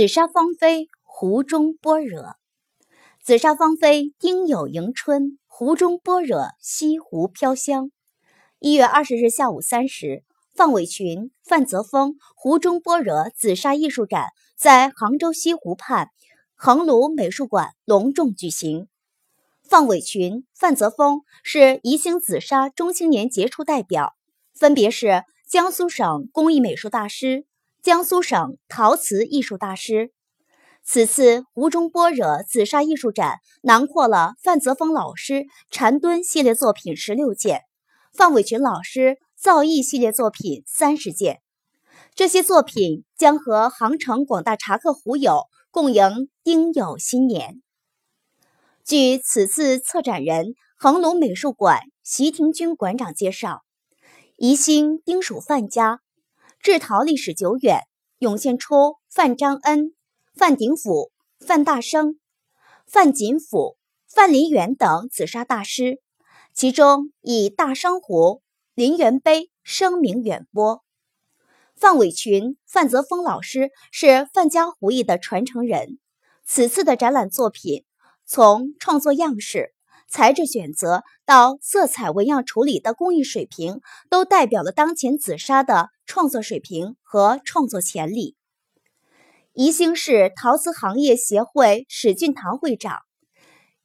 紫砂芳菲，湖中般若。紫砂芳菲，应有迎春。湖中般若，西湖飘香。一月二十日下午三时，范伟群、范泽峰湖中般若紫砂艺术展在杭州西湖畔衡庐美术馆隆重举行。范伟群、范泽峰是宜兴紫砂中青年杰出代表，分别是江苏省工艺美术大师、江苏省陶瓷艺术大师。此次吴中般若紫砂艺术展囊括了范泽峰老师禅墩系列作品十六件，范伟群老师造诣系列作品三十件。这些作品将和杭城广大茶客壶友共迎丁酉新年。据此次策展人恒隆美术馆席廷军馆长介绍，宜兴丁蜀范家制陶历史久远，涌现出范章恩。范鼎甫、范大生、范锦甫、范林元等紫砂大师，其中以大生壶、林元碑声名远播。范伟群、范泽峰老师是范家壶艺的传承人。此次的展览作品，从创作样式、材质选择到色彩纹样处理的工艺水平，都代表了当前紫砂的创作水平和创作潜力。宜兴市陶瓷行业协会史俊堂会长，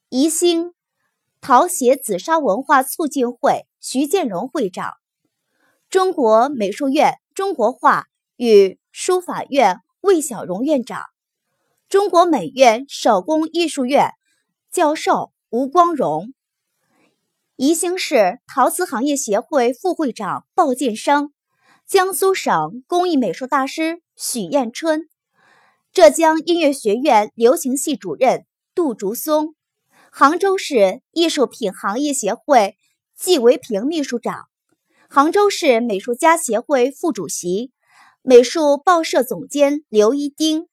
宜兴陶协紫砂文化促进会徐建荣会长，中国美术院中国画与书法院魏小荣院长，中国美院手工艺术院教授吴光荣，宜兴市陶瓷行业协会副会长鲍建生，江苏省工艺美术大师许艳春。浙江音乐学院流行系主任杜竹松，杭州市艺术品行业协会季维平秘书长，杭州市美术家协会副主席、美术报社总监刘一丁，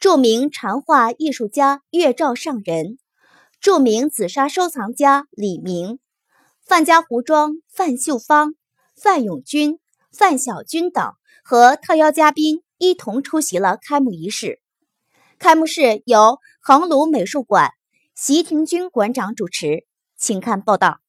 著名禅画艺术家岳照上人，著名紫砂收藏家李明，范家湖庄范秀芳、范永军、范小军等和特邀嘉宾。一同出席了开幕仪式。开幕式由恒庐美术馆席廷军馆长主持，请看报道。